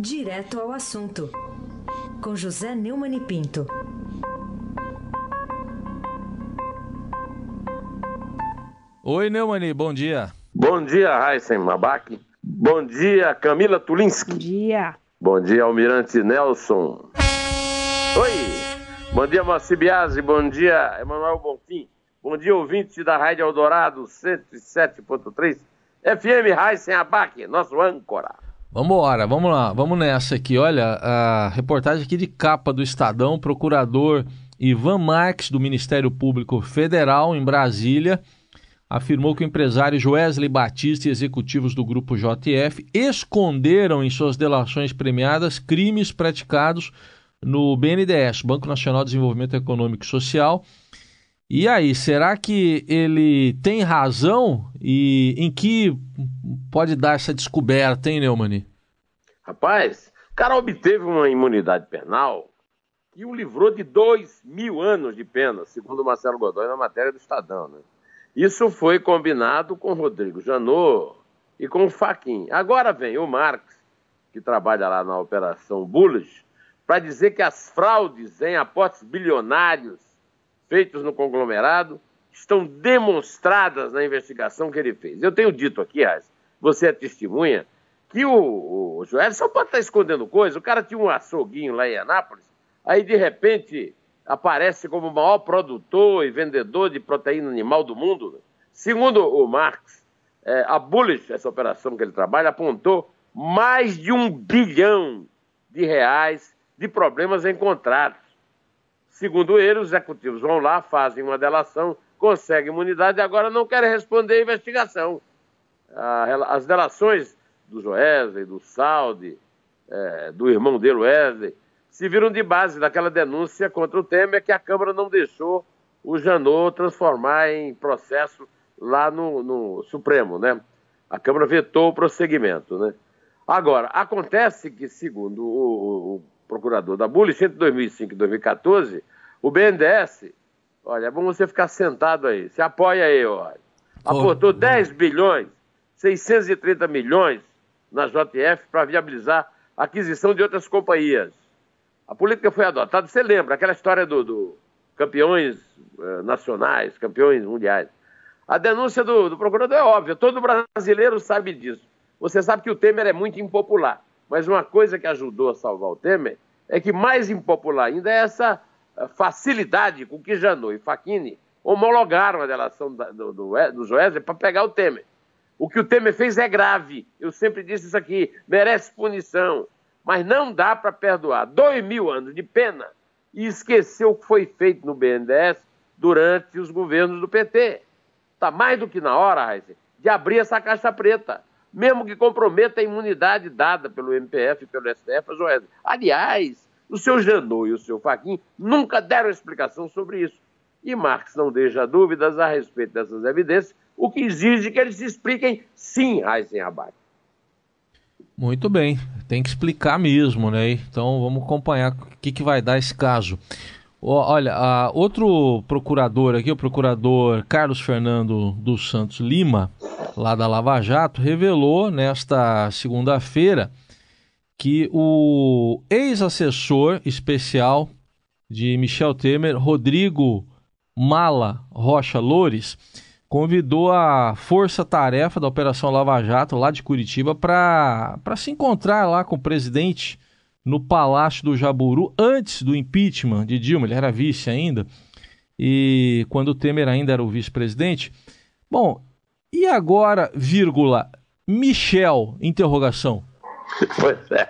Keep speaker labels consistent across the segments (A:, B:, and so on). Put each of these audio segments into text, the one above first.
A: Direto ao assunto, com José Neumann e Pinto.
B: Oi, Neumani, bom dia.
C: Bom dia, Raíssen Mabac. Bom dia, Camila Tulinski.
D: Bom dia.
C: Bom dia, Almirante Nelson. Oi. Bom dia, Moacir Biasi. Bom dia, Emanuel Bonfim. Bom dia, ouvinte da Rádio Eldorado 107.3 FM Raíssen Abac, nosso âncora.
B: Vamos embora, vamos lá, vamos nessa aqui. Olha, a reportagem aqui de capa do Estadão, procurador Ivan Marques, do Ministério Público Federal, em Brasília, afirmou que o empresário Joesley Batista e executivos do grupo JF esconderam em suas delações premiadas crimes praticados no BNDES, Banco Nacional de Desenvolvimento Econômico e Social. E aí, será que ele tem razão? E em que pode dar essa descoberta, hein, Neumani?
C: Rapaz, o cara obteve uma imunidade penal que o livrou de dois mil anos de pena, segundo Marcelo Godoy na matéria do Estadão, né? Isso foi combinado com Rodrigo Janot e com o Faquin. Agora vem o Marx, que trabalha lá na Operação Bullish, para dizer que as fraudes em aportes bilionários feitos no conglomerado estão demonstradas na investigação que ele fez. Eu tenho dito aqui, Raz, você é testemunha, que o, o Joel só pode estar escondendo coisa. O cara tinha um açouguinho lá em Anápolis, aí de repente aparece como o maior produtor e vendedor de proteína animal do mundo. Segundo o Marx, é, a Bullish, essa operação que ele trabalha, apontou mais de um bilhão de reais de problemas encontrados. Segundo ele, os executivos vão lá, fazem uma delação, conseguem imunidade e agora não querem responder à investigação. As delações do Joesley, do Saldi, é, do irmão dele, Wesley, se viram de base daquela denúncia contra o Temer que a Câmara não deixou o Janot transformar em processo lá no, no Supremo, né? A Câmara vetou o prosseguimento, né? Agora, acontece que, segundo o, o procurador da Bullish, entre 2005 e 2014, o BNDES, olha, é bom você ficar sentado aí, se apoia aí, olha, aportou 10 bilhões, 630 milhões na JF para viabilizar a aquisição de outras companhias. A política foi adotada, você lembra, aquela história do, do campeões eh, nacionais, campeões mundiais. A denúncia do, do procurador é óbvia, todo brasileiro sabe disso. Você sabe que o Temer é muito impopular, mas uma coisa que ajudou a salvar o Temer é que mais impopular ainda é essa eh, facilidade com que Janot e Facchini homologaram a delação do, do, do Joesley para pegar o Temer. O que o Temer fez é grave. Eu sempre disse isso aqui, merece punição. Mas não dá para perdoar dois mil anos de pena e esquecer o que foi feito no BNDES durante os governos do PT. Está mais do que na hora, Heisen, de abrir essa caixa preta, mesmo que comprometa a imunidade dada pelo MPF e pelo STF a Joesley. Aliás, o seu Janot e o seu Faquin nunca deram explicação sobre isso. E Marx não deixa dúvidas a respeito dessas evidências, o que exige que eles se expliquem sim, Heisen Abad.
B: Muito bem, tem que explicar mesmo, né? Então vamos acompanhar o que, que vai dar esse caso. Olha, outro procurador aqui, o procurador Carlos Fernando dos Santos Lima, lá da Lava Jato, revelou nesta segunda-feira que o ex-assessor especial de Michel Temer, Rodrigo Mala Rocha Loures, convidou a força-tarefa da Operação Lava Jato, lá de Curitiba, para se encontrar lá com o presidente no Palácio do Jaburu, antes do impeachment de Dilma, ele era vice ainda, e quando o Temer ainda era o vice-presidente. Bom, e agora, vírgula, Michel, interrogação.
C: Pois é.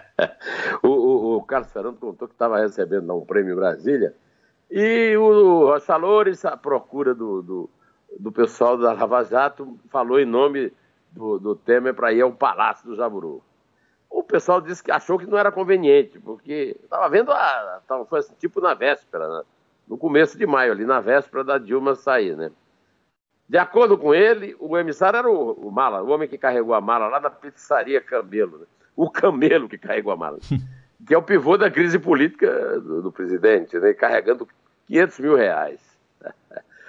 C: O, o, o Carlos Fernando contou que estava recebendo um prêmio em Brasília, e o Rocha Loures, à procura do, do do pessoal da Lava Jato falou em nome do, do Temer para ir ao Palácio do Jaburu. O pessoal disse que achou que não era conveniente, porque estava vendo a. Tava, foi assim, tipo na véspera, né? no começo de maio, ali na véspera da Dilma sair, né? De acordo com ele, o emissário era o, o mala, o homem que carregou a mala lá na pizzaria Camelo. Né? O camelo que carregou a mala. que é o pivô da crise política do, do presidente, né? carregando 500 mil reais.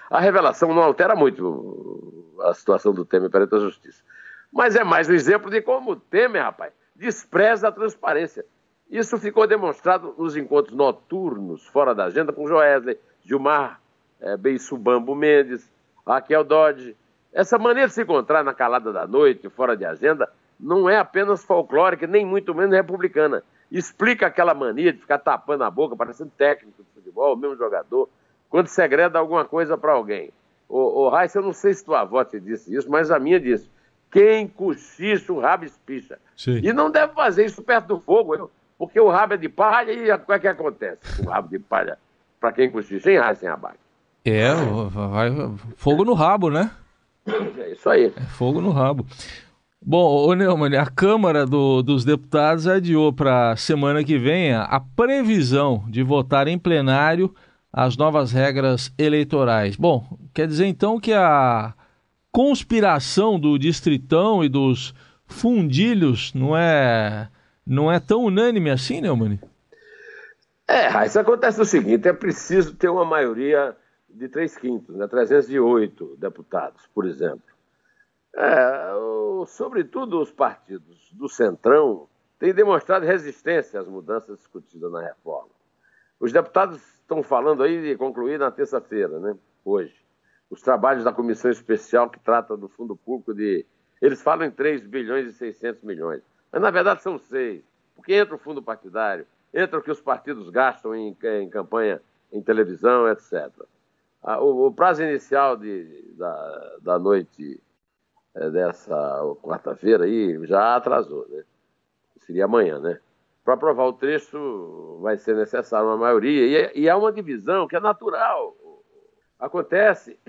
C: A revelação não altera muito a situação do Temer perante a justiça. Mas é mais um exemplo de como o Temer, rapaz, despreza a transparência. Isso ficou demonstrado nos encontros noturnos, fora da agenda, com Joesley, Gilmar, é, Beisubambo Mendes, Raquel Dodge. Essa maneira de se encontrar na calada da noite, fora de agenda, não é apenas folclórica, nem muito menos republicana. Explica aquela mania de ficar tapando a boca, parecendo técnico de futebol, mesmo jogador, quando segreda alguma coisa para alguém. Ô Raíssa, eu não sei se tua avó te disse isso, mas a minha disse. Quem cochicha, o rabo espicha.
B: Sim.
C: E não deve fazer isso perto do fogo, porque o rabo é de palha e o que é que acontece? O rabo de palha, para quem cochicha, em Raíssa, em abaixo.
B: É, vai, fogo no rabo, né?
C: É isso aí.
B: É fogo no rabo. Bom, ô Neumann, a Câmara do, dos Deputados adiou para semana que vem a previsão de votar em plenário as novas regras eleitorais. Bom, quer dizer então que a conspiração do Distritão e dos fundilhos não é, não é tão unânime assim, Neumann?
C: É, isso acontece o seguinte, é preciso ter uma maioria de 3 quintos, né, 308 deputados, por exemplo. É, o, sobretudo os partidos do Centrão têm demonstrado resistência às mudanças discutidas na reforma. Os deputados estão falando aí de concluir na terça-feira, né? Hoje. Os trabalhos da comissão especial que trata do fundo público de. Eles falam em 3 bilhões e 600 milhões. Mas na verdade são 6. Porque entra o fundo partidário, entra o que os partidos gastam em, em campanha, em televisão, etc. Ah, o, o, prazo inicial de, da, da noite é, dessa quarta-feira aí já atrasou, né? Seria amanhã, né? Para aprovar o texto vai ser necessário uma maioria e, é, e há uma divisão que é natural. Acontece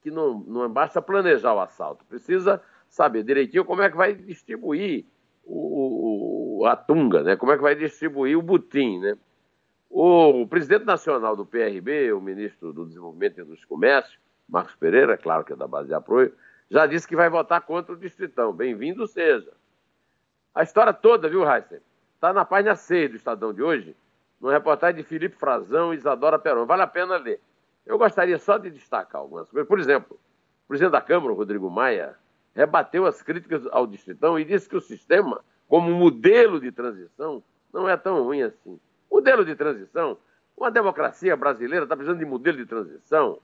C: que não, não basta planejar o assalto, precisa saber direitinho como é que vai distribuir o, o, a tunga, né? Como é que vai distribuir o butim, né? O, presidente nacional do PRB, o ministro do Desenvolvimento e dos Comércios, Marcos Pereira, claro que é da base de apoio, já disse que vai votar contra o Distritão. Bem-vindo seja. A história toda, viu, Heisen? Está na página 6 do Estadão de hoje, numa reportagem de Felipe Frazão e Isadora Peron. Vale a pena ler. Eu gostaria só de destacar algumas coisas. Por exemplo, o presidente da Câmara, Rodrigo Maia, rebateu as críticas ao Distritão e disse que o sistema, como modelo de transição, não é tão ruim assim. Modelo de transição? Uma democracia brasileira está precisando de modelo de transição?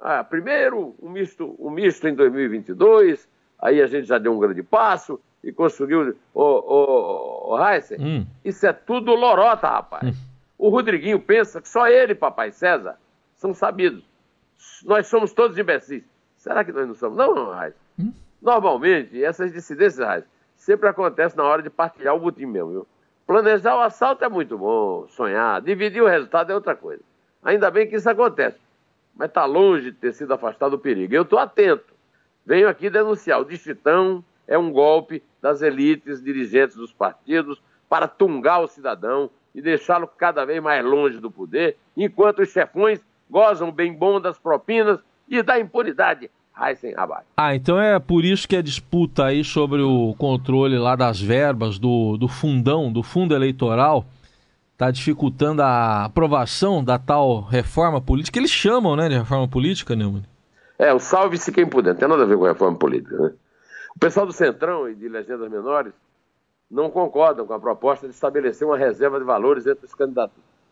C: Ah, primeiro, um misto, um misto em 2022, aí a gente já deu um grande passo e conseguiu. Ô, ô, ô Heisen, hum. isso é tudo lorota, rapaz. Hum. O Rodriguinho pensa que só ele, papai César, são sabidos. Nós somos todos imbecis. Será que nós não somos? Não, não Heisen. Hum. Normalmente, essas dissidências, Heisen, sempre acontecem na hora de partilhar o butim mesmo, viu? Planejar o assalto é muito bom, sonhar. Dividir o resultado é outra coisa. Ainda bem que isso acontece mas está longe de ter sido afastado do perigo. Eu estou atento. Venho aqui denunciar. O Distritão é um golpe das elites dirigentes dos partidos para tungar o cidadão e deixá-lo cada vez mais longe do poder, enquanto os chefões gozam bem bom das propinas e da impunidade.
B: Ah, então é por isso que a disputa aí sobre o controle lá das verbas do, do fundão, do fundo eleitoral, está dificultando a aprovação da tal reforma política. Eles chamam, né, de reforma política, Neumann?
C: É, o salve-se quem puder, não tem nada a ver com a reforma política, né? O pessoal do Centrão e de legendas menores não concordam com a proposta de estabelecer uma reserva de valores entre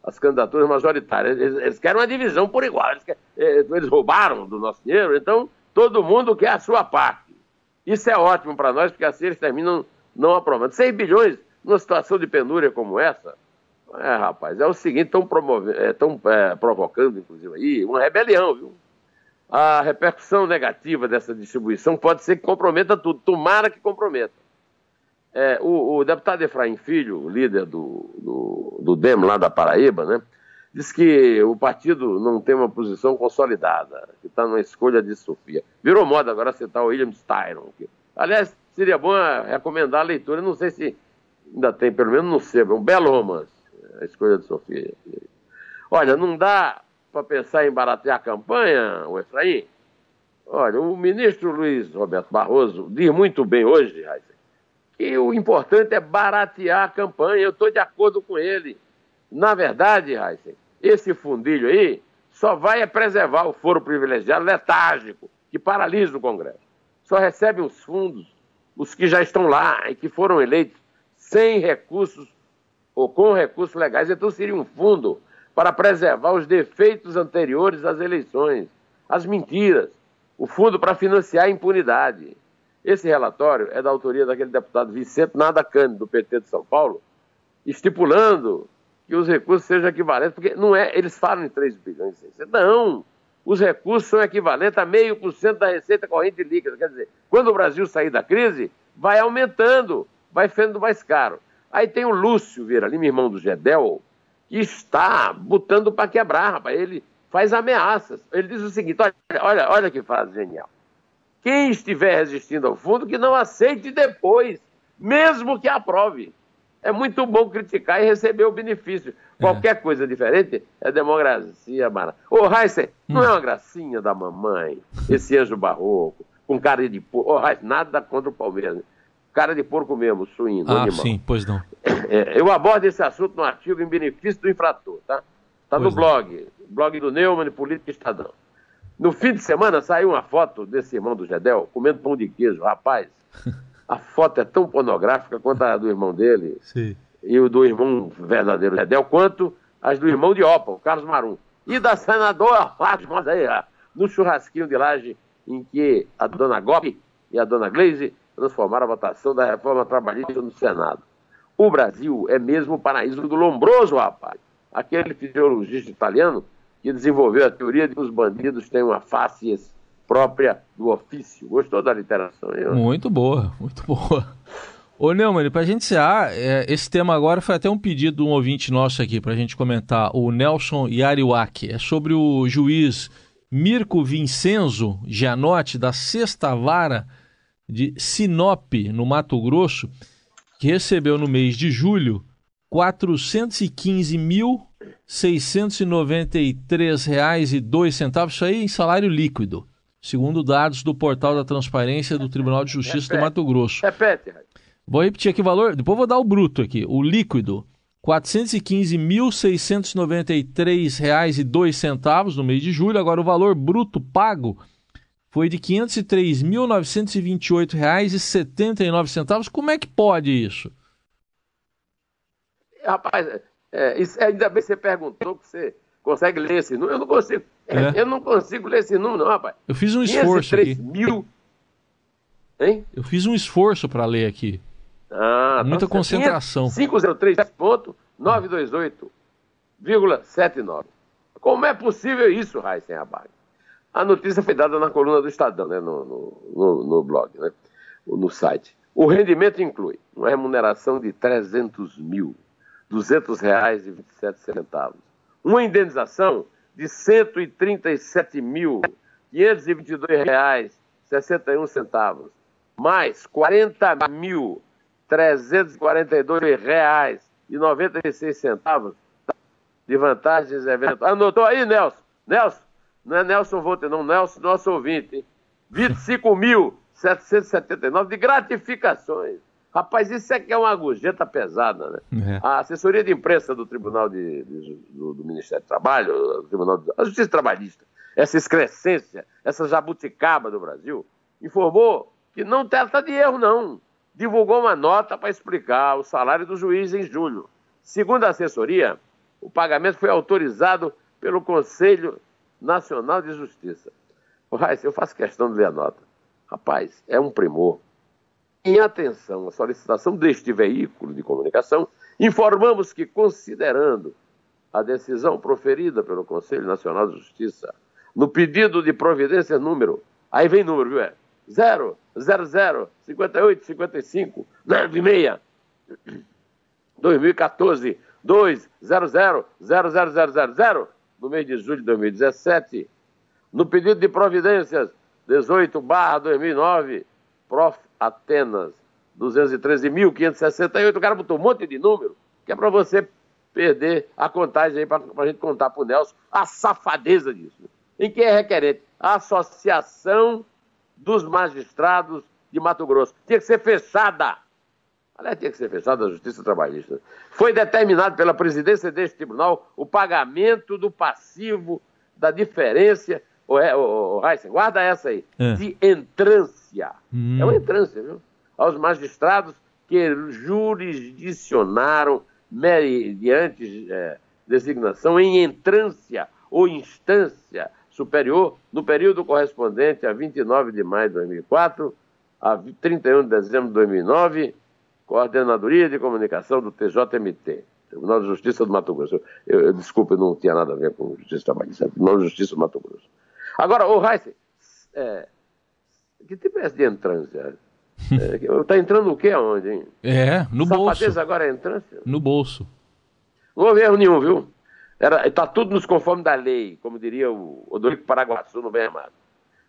C: as candidaturas majoritárias. Eles, eles, querem uma divisão por igual. Eles, querem, eh, eles roubaram do nosso dinheiro, então todo mundo quer a sua parte. Isso é ótimo para nós, porque assim eles terminam não aprovando. 6 bilhões numa situação de penúria como essa, é, rapaz, é o seguinte, estão é, é, provocando, inclusive, aí, uma rebelião, viu? A repercussão negativa dessa distribuição pode ser que comprometa tudo, tomara que comprometa. É, o, o, deputado Efraim Filho, líder do, do, do DEM lá da Paraíba, né, diz que o partido não tem uma posição consolidada, que está na escolha de Sofia. Virou moda agora citar o William Styron. Que, aliás, seria bom recomendar a leitura, não sei se ainda tem, pelo menos no sebo, é um belo romance a escolha de Sofia. Olha, não dá para pensar em baratear a campanha, o Efraim? Olha, o ministro Luiz Roberto Barroso diz muito bem hoje, Raíssa, que o importante é baratear a campanha. Eu estou de acordo com ele. Na verdade, Raíssa, esse fundilho aí só vai preservar o foro privilegiado letárgico, que paralisa o Congresso. Só recebe os fundos os que já estão lá e que foram eleitos sem recursos ou com recursos legais. Então seria um fundo para preservar os defeitos anteriores às eleições, as mentiras, o fundo para financiar a impunidade. Esse relatório é da autoria daquele deputado Vicente Nada do PT de São Paulo, estipulando que os recursos sejam equivalentes, porque não é, eles falam em 3 bilhões e 600. Não, os recursos são equivalentes a meio por cento da receita corrente líquida. Quer dizer, quando o Brasil sair da crise, vai aumentando, vai ficando mais caro. Aí tem o Lúcio Vieira Lima, irmão do Gedel, que está botando para quebrar, rapaz. Ele faz ameaças. Ele diz o seguinte: olha, olha, olha que frase genial. Quem estiver resistindo ao fundo, que não aceite depois, mesmo que aprove. É muito bom criticar e receber o benefício. Qualquer é. coisa diferente é democracia, Mara. Ô, Heisen, não hum. é uma gracinha da mamãe, esse anjo barroco, com cara de porco. Ô, Heisen, nada contra o Palmeiras. Cara de porco mesmo, suíno,
B: ah,
C: animal.
B: sim, pois não.
C: É, eu abordo esse assunto no artigo em benefício do infrator, tá? Tá no blog, blog do Neumann, Política Estadão. No fim de semana saiu uma foto desse irmão do Gedel comendo pão de queijo. Rapaz, a foto é tão pornográfica quanto a do irmão dele Sim. e o do irmão verdadeiro Gedel, quanto as do irmão de Opa, o Carlos Marum. E da senadora Fátima Zeira, no churrasquinho de laje em que a dona Gopi e a dona Gleise transformaram a votação da reforma trabalhista no Senado. O Brasil é mesmo o paraíso do Lombroso, rapaz. Aquele fisiologista italiano que desenvolveu a teoria de que os bandidos têm uma face própria do ofício. Gostou da literação?
B: Hein? Muito boa, muito boa. Ô Neumann, para a gente encerrar, é, esse tema agora foi até um pedido de um ouvinte nosso aqui para a gente comentar, o Nelson Yariwaki. É sobre o juiz Mirko Vincenzo Gianotti, da Sexta Vara de Sinop, no Mato Grosso, que recebeu no mês de julho R$ 415.693,02. Isso aí em salário líquido segundo dados do portal da Transparência do Tribunal de Justiça Repete. do Mato Grosso.
C: Repete.
B: Vou repetir aqui o valor, depois vou dar o bruto aqui. O líquido, R$ 415.693,02 no mês de julho. Agora, o valor bruto pago foi de R$ 503.928,79. Como é que pode isso?
C: Rapaz, é, isso, ainda bem que você perguntou, que você consegue ler esse número. Eu não consigo. É. Eu não consigo ler esse número, não, rapaz.
B: Eu fiz um esforço aqui.
C: mil. Hein?
B: Eu fiz um esforço para ler aqui. Ah, tá Muita concentração.
C: 503.928,79. Como é possível isso, Raíssen Abad? A notícia foi dada na coluna do Estadão, né, no, no, no, blog, né, no site. O rendimento inclui uma remuneração de 300 mil, 200 reais e 27 centavos. Uma indenização de R$ 137.522,61, mais R$ 40.342,96 de vantagens eventuais. Anotou aí, Nelson? Nelson, não é Nelson Volte, não, Nelson, nosso ouvinte. 25.779 de gratificações. Rapaz, isso é que é uma gorjeta pesada, né? É. A assessoria de imprensa do Tribunal de, de, do, do, Ministério do Trabalho, do Tribunal de, a Justiça Trabalhista, essa excrescência, essa jabuticaba do Brasil, informou que não trata de erro, não. Divulgou uma nota para explicar o salário do juiz em julho. Segundo a assessoria, o pagamento foi autorizado pelo Conselho Nacional de Justiça. Raiz, eu faço questão de ler a nota. Rapaz, é um primor em atenção à solicitação deste veículo de comunicação, informamos que, considerando a decisão proferida pelo Conselho Nacional de Justiça no pedido de providência número, aí vem número, viu? É 0, 00, 58, 55, 96, 2014, 2, 00, 00000, no mês de julho de 2017, no pedido de providências 18 barra 2009, Prof. Atenas 213.568. O cara botou um monte de número, que é para você perder a contagem aí, para a gente contar para o Nelson a safadeza disso. Em que é requerente? A Associação dos Magistrados de Mato Grosso. Tinha que ser fechada. Aliás, tinha que ser fechada a Justiça Trabalhista. Foi determinado pela presidência deste tribunal o pagamento do passivo da diferença o, o, o Heisen, guarda essa aí. É. De entrância. Hum. É uma entrância, viu? aos magistrados que jurisdicionaram mediante é, designação em entrância ou instância superior no período correspondente a 29 de maio de 2004 a 31 de dezembro de 2009, Coordenadoria de Comunicação do TJMT, Tribunal de Justiça do Mato Grosso. Eu, eu, desculpe, não tinha nada a ver com Justiça Trabalhista, Tribunal de Justiça do Mato Grosso. Agora, o Heisen, é, que tipo é esse de entrância? Está é, entrando o quê aonde, hein?
B: É, no bolso.
C: agora é entrância?
B: No bolso.
C: Não houve erro nenhum, viu? Está tudo nos conformes da lei, como diria o Odorico Paraguaçu no Bem Amado.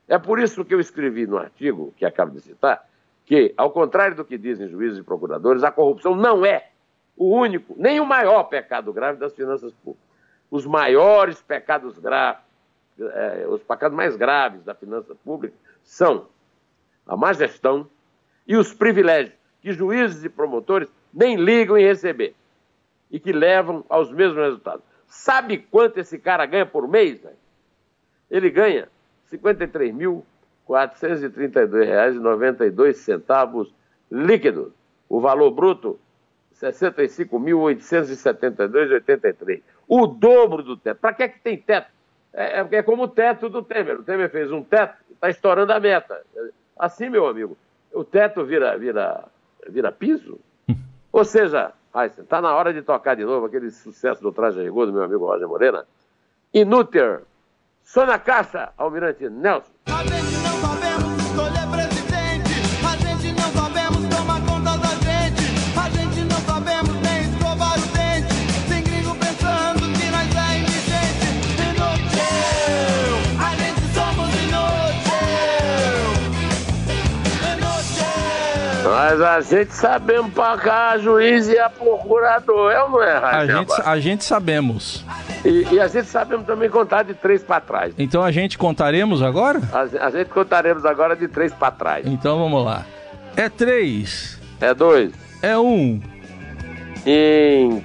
C: É por isso que eu escrevi no artigo, que acabo de citar, que, ao contrário do que dizem juízes e procuradores, a corrupção não é o único, nem o maior pecado grave das finanças públicas. Os maiores pecados graves, é, os pecados mais graves da finança pública são a má gestão e os privilégios que juízes e promotores nem ligam em receber e que levam aos mesmos resultados. Sabe quanto esse cara ganha por mês? Né? Ele ganha R$ 53.432,92 líquido. O valor bruto, R$ 65.872,83. O dobro do teto. Para que, é que tem teto? É, é, é como o teto do Temer. O Temer fez um teto e está estourando a meta. Assim, meu amigo, o teto vira, vira, vira piso. Ou seja, está na hora de tocar de novo aquele sucesso do Traje Rigor do meu amigo Roger Moreira. Inútil Só na caixa, Almirante Nelson. Mas a gente sabemos pagar a juiz e a procurador, é ou não é,
B: A gente, a gente sabemos.
C: E, e, a gente sabemos também contar de três para trás.
B: Então a gente contaremos agora?
C: A, a gente contaremos agora de três para trás.
B: Então vamos lá. É três.
C: É dois.
B: É um.
C: Em